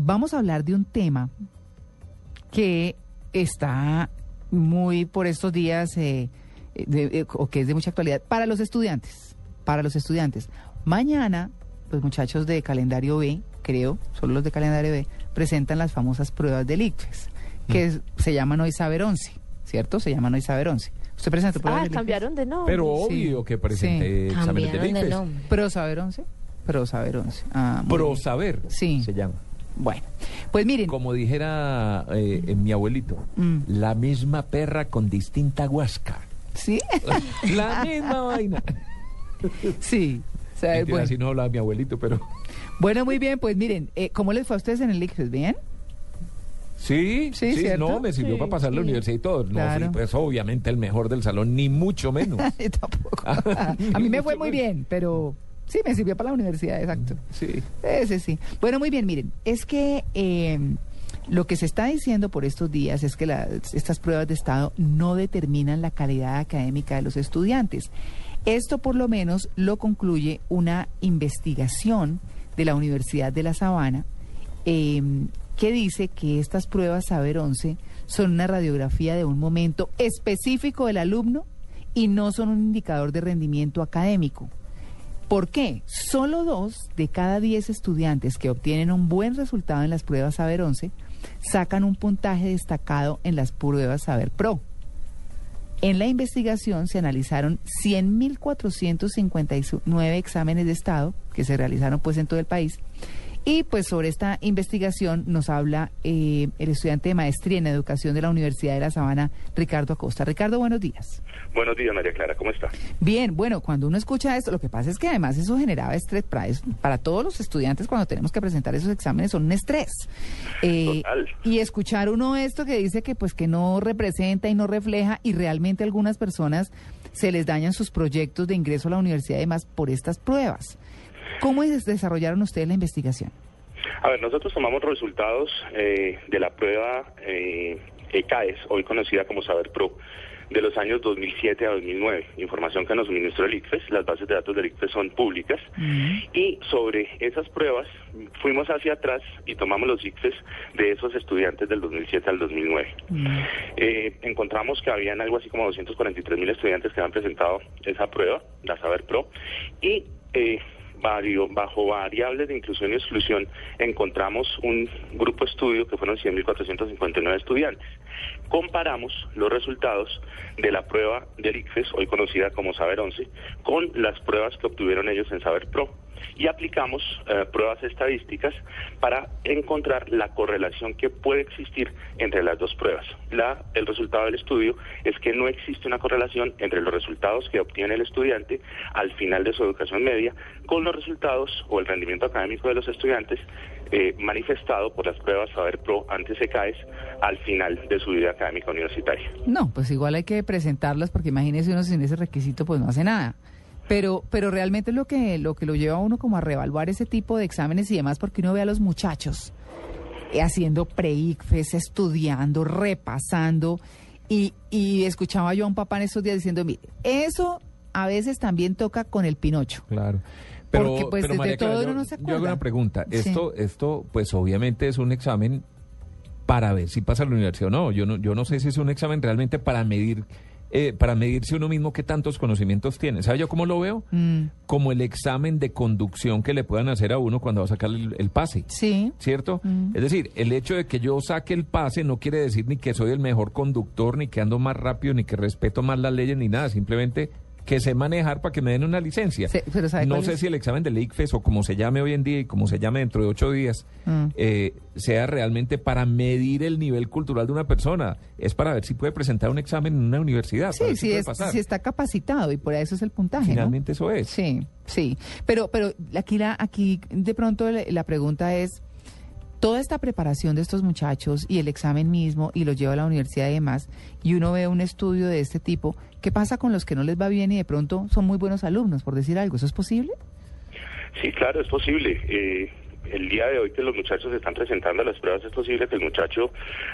Vamos a hablar de un tema que está muy por estos días eh, de- eh, o que es de mucha actualidad para los estudiantes. Para los estudiantes. Mañana, los muchachos de calendario B, creo, solo los de calendario B, presentan las famosas pruebas del ICFES, que es- se llaman hoy Saber 11, ¿cierto? Se llaman hoy Saber 11. ¿Usted presentó pruebas Ah, del ICFES? cambiaron de nombre. Pero Sí. obvio que presenté exámenes del Cambiaron de ICFES. nombre. ¿Pro Saber 11? Pro Saber 11. Ah, Pro bien. saber Sí. se llama. Bueno, pues miren, Como dijera eh, eh, mi abuelito, Mm. la misma perra con distinta guasca. sí, la misma vaina. sí. Saber, Mentira, bueno. así no hablaba mi abuelito, pero... Bueno, muy bien, pues miren, eh, ¿cómo les fue a ustedes en el ICFES? ¿Bien? Sí, Sí, sí, no, me sirvió Sí, para pasar la sí. universidad y todo. No, Claro. sí, pues obviamente el mejor del salón, ni mucho menos. Tampoco. A mí me fue muy bien, pero sí, me sirvió para la universidad, exacto. Sí. Ese sí. Bueno, muy bien, miren, es que eh, lo que se está diciendo por estos días es que las- estas pruebas de estado no determinan la calidad académica de los estudiantes. Esto por lo menos lo concluye una investigación de la Universidad de La Sabana eh, que dice que estas pruebas Saber 11 son una radiografía de un momento específico del alumno y no son un indicador de rendimiento académico. ¿Por qué? Solo dos de cada diez estudiantes que obtienen un buen resultado en las pruebas Saber 11 sacan un puntaje destacado en las pruebas Saber Pro. En la investigación se analizaron 100.459 exámenes de estado que se realizaron pues en todo el país y pues sobre esta investigación nos habla eh, el estudiante de maestría en educación de la Universidad de La Sabana, Ricardo Acosta. Ricardo, buenos días. Buenos días, María Clara, ¿cómo está? Bien, bueno, cuando uno escucha esto, lo que pasa es que además eso generaba estrés para, es- para todos los estudiantes cuando tenemos que presentar esos exámenes, son un estrés. Eh, Total. y escuchar uno esto que dice que pues que no representa y no refleja y realmente algunas personas se les dañan sus proyectos de ingreso a la universidad y demás por estas pruebas. ¿Cómo es- desarrollaron ustedes la investigación? A ver, nosotros tomamos resultados eh, de la prueba eh, ECAES, hoy conocida como Saber Pro, de los años 2007 a 2009. Información que nos suministró el ICFES, las bases de datos del ICFES son públicas. Y sobre esas pruebas fuimos hacia atrás y tomamos los ICFES de esos estudiantes del 2007 al 2009. Eh, encontramos que habían algo así como 243 mil estudiantes que habían presentado esa prueba, la Saber Pro, y eh, vario- bajo variables de inclusión y exclusión encontramos un grupo estudio que fueron 100.459 estudiantes. Comparamos los resultados de la prueba del ICFES, hoy conocida como Saber 11, con las pruebas que obtuvieron ellos en Saber Pro y aplicamos eh, pruebas estadísticas para encontrar la correlación que puede existir entre las dos pruebas. La, el resultado del estudio es que no existe una correlación entre los resultados que obtiene el estudiante al final de su educación media con los resultados o el rendimiento académico de los estudiantes eh, manifestado por las pruebas Saber Pro antes ECAES al final de su vida académica universitaria. No, pues igual hay que presentarlas porque imagínese uno sin ese requisito pues no hace nada. Pero, pero realmente es lo que, lo que lo lleva a uno como a reevaluar ese tipo de exámenes y demás porque uno ve a los muchachos eh, haciendo pre-ICFES, estudiando, repasando y, y escuchaba yo a un papá en estos días diciendo, mire, eso a veces también toca con el Pinocho. Claro. Pero, Porque, pues, pero, desde María Clara, todo yo, uno no se yo hago acuerda. una pregunta. Sí. Esto, esto, pues obviamente es un examen para ver si pasa a la universidad o no. Yo no, yo no sé si es un examen realmente para medir, eh, para medirse uno mismo qué tantos conocimientos tiene. ¿Sabe yo cómo lo veo? Mm, Como el examen de conducción que le puedan hacer a uno cuando va a sacar el, el pase. sí. ¿Cierto? Mm. Es decir, el hecho de que yo saque el pase no quiere decir ni que soy el mejor conductor, ni que ando más rápido, ni que respeto más las leyes, ni nada. Simplemente que sé manejar para que me den una licencia. Sí, pero ¿sabe no sé es? si el examen del ICFES o como se llame hoy en día y como se llame dentro de ocho días, Mm. eh, sea realmente para medir el nivel cultural de una persona. Es para ver si puede presentar un examen en una universidad. Sí, si sí, es, sí está capacitado y por eso es el puntaje, ¿no? Finalmente eso es. Sí, sí. Pero, pero aquí, la, aquí de pronto la pregunta es, toda esta preparación de estos muchachos y el examen mismo y los lleva a la universidad y demás, y uno ve un estudio de este tipo, ¿qué pasa con los que no les va bien y de pronto son muy buenos alumnos, por decir algo? ¿Eso es posible? Sí, claro, es posible. Eh, el día de hoy que los muchachos están presentando las pruebas es posible que el muchacho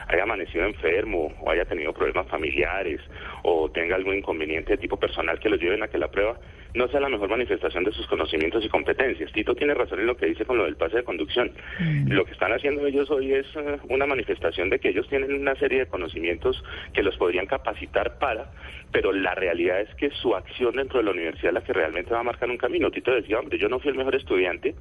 haya amanecido enfermo o haya tenido problemas familiares o tenga algún inconveniente de tipo personal que lo lleven a que la prueba no sea la mejor manifestación de sus conocimientos y competencias. Tito tiene razón en lo que dice con lo del pase de conducción. Mm. Lo que están haciendo ellos hoy es eh, una manifestación de que ellos tienen una serie de conocimientos que los podrían capacitar para, pero la realidad es que su acción dentro de la universidad es la que realmente va a marcar un camino. Tito decía, hombre, yo no fui el mejor estudiante,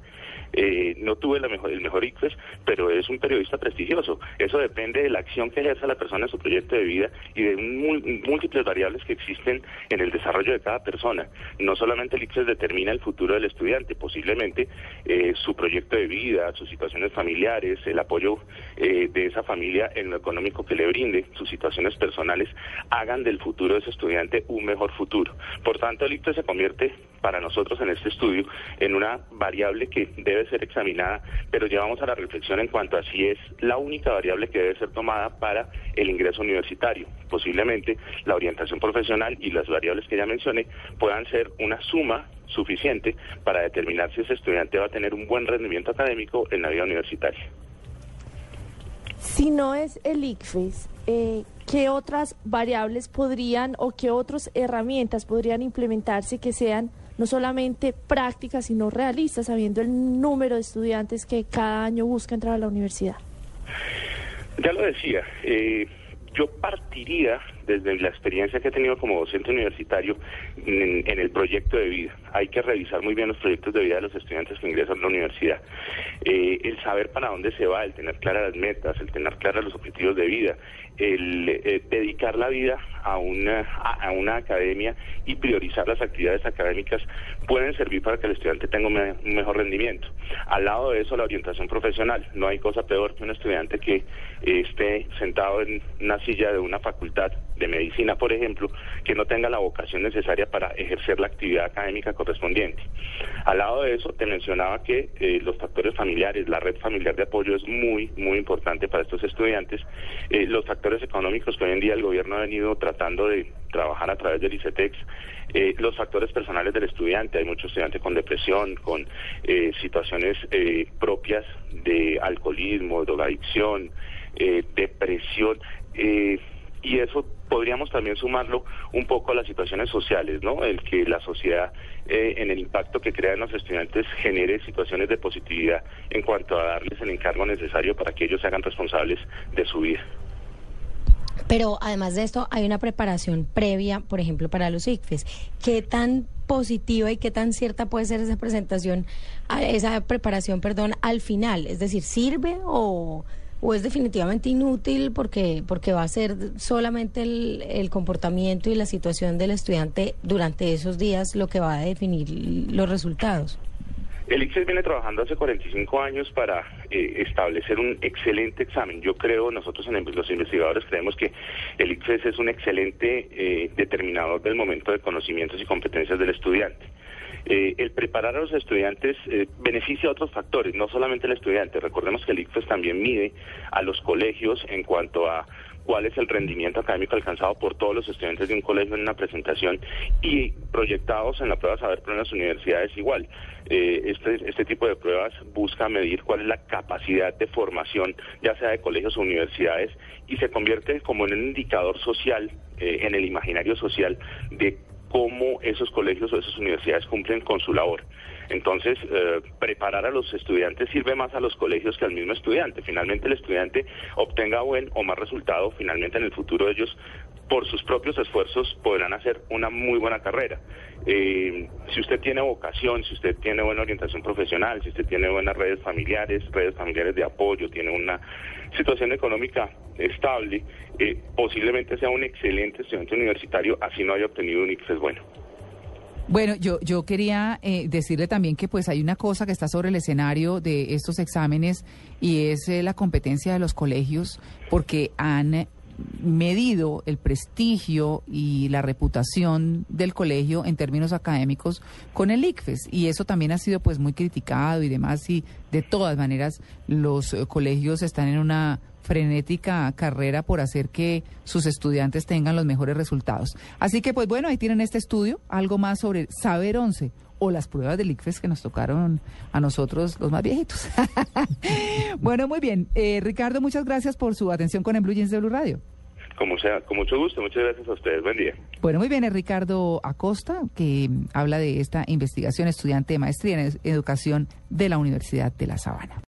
eh, no tuve la mejor, el mejor ICFES, pero es un periodista prestigioso. Eso depende de la acción que ejerza la persona en su proyecto de vida y de múltiples variables que existen en el desarrollo de cada persona. No solamente el ICFES determina el futuro del estudiante, posiblemente eh, su proyecto de vida, sus situaciones familiares, el apoyo eh, de esa familia en lo económico que le brinde, sus situaciones personales, hagan del futuro de ese estudiante un mejor futuro. Por tanto, el ICFES se convierte para nosotros en este estudio en una variable que debe ser examinada, pero llevamos a la reflexión en cuanto a si es la única variable que debe ser tomada para el ingreso universitario. Posiblemente la orientación profesional y las variables que ya mencioné puedan ser una suma suficiente para determinar si ese estudiante va a tener un buen rendimiento académico en la vida universitaria. Si no es el ICFES, eh, ¿qué otras variables podrían o qué otras herramientas podrían implementarse que sean no solamente prácticas, sino realistas, sabiendo el número de estudiantes que cada año busca entrar a la universidad? Ya lo decía, eh, yo partiría desde la experiencia que he tenido como docente universitario en, el proyecto de vida. Hay que revisar muy bien los proyectos de vida de los estudiantes que ingresan a la universidad. Eh, el saber para dónde se va, el tener claras las metas, el tener claras los objetivos de vida, el eh, dedicar la vida a una, a, una academia y priorizar las actividades académicas pueden servir para que el estudiante tenga un mejor rendimiento. Al lado de eso, la orientación profesional. No hay cosa peor que un estudiante que eh, esté sentado en una silla de una facultad de medicina, por ejemplo, que no tenga la vocación necesaria para ejercer la actividad académica correspondiente. Al lado de eso, te mencionaba que eh, los factores familiares, la red familiar de apoyo es muy, muy importante para estos estudiantes. Eh, los factores económicos que hoy en día el gobierno ha venido tratando de trabajar a través del ICETEX, eh, los factores personales del estudiante, hay muchos estudiantes con depresión, con eh, situaciones eh, propias de alcoholismo, drogadicción, depresión, y eso podríamos también sumarlo un poco a las situaciones sociales, ¿no? El que la sociedad, eh, en el impacto que crea en los estudiantes, genere situaciones de positividad en cuanto a darles el encargo necesario para que ellos se hagan responsables de su vida. Pero además de esto, hay una preparación previa, por ejemplo, para los ICFES. ¿Qué tan positiva y qué tan cierta puede ser esa presentación, esa preparación, perdón, al final? Es decir, ¿sirve o, o es definitivamente inútil porque, porque va a ser solamente el, el comportamiento y la situación del estudiante durante esos días lo que va a definir los resultados? El ICFES viene trabajando hace 45 años para eh, establecer un excelente examen. Yo creo, nosotros en los investigadores creemos que el ICFES es un excelente eh, determinador del momento de conocimientos y competencias del estudiante. Eh, el preparar a los estudiantes eh, beneficia a otros factores, no solamente al estudiante. Recordemos que el ICFES también mide a los colegios en cuanto a cuál es el rendimiento académico alcanzado por todos los estudiantes de un colegio en una presentación y proyectados en la prueba Saber Pro en las universidades igual. Eh, este, este tipo de pruebas busca medir cuál es la capacidad de formación, ya sea de colegios o universidades, y se convierte como en un indicador social, eh, en el imaginario social, de cómo esos colegios o esas universidades cumplen con su labor. Entonces, eh, preparar a los estudiantes sirve más a los colegios que al mismo estudiante. Finalmente, el estudiante obtenga buen o más resultado, finalmente en el futuro ellos, por sus propios esfuerzos, podrán hacer una muy buena carrera. Eh, si usted tiene vocación, si usted tiene buena orientación profesional, si usted tiene buenas redes familiares, redes familiares de apoyo, tiene una situación económica estable, eh, posiblemente sea un excelente estudiante universitario, así no haya obtenido un ICFES bueno. Bueno, yo, yo quería eh, decirle también que pues hay una cosa que está sobre el escenario de estos exámenes y es la competencia de los colegios porque han medido el prestigio y la reputación del colegio en términos académicos con el ICFES. Y eso también ha sido pues muy criticado y demás. Y de todas maneras los eh, colegios están en una frenética carrera por hacer que sus estudiantes tengan los mejores resultados. Así que pues bueno, ahí tienen este estudio, algo más sobre Saber 11 o las pruebas del ICFES que nos tocaron a nosotros los más viejitos. bueno, muy bien. Eh, Ricardo, muchas gracias por su atención con el Blue Jeans de Blue Radio. Como sea, con mucho gusto, muchas gracias a ustedes. Buen día. Bueno, muy bien, es Ricardo Acosta, que habla de esta investigación, estudiante de maestría en educación de la Universidad de La Sabana.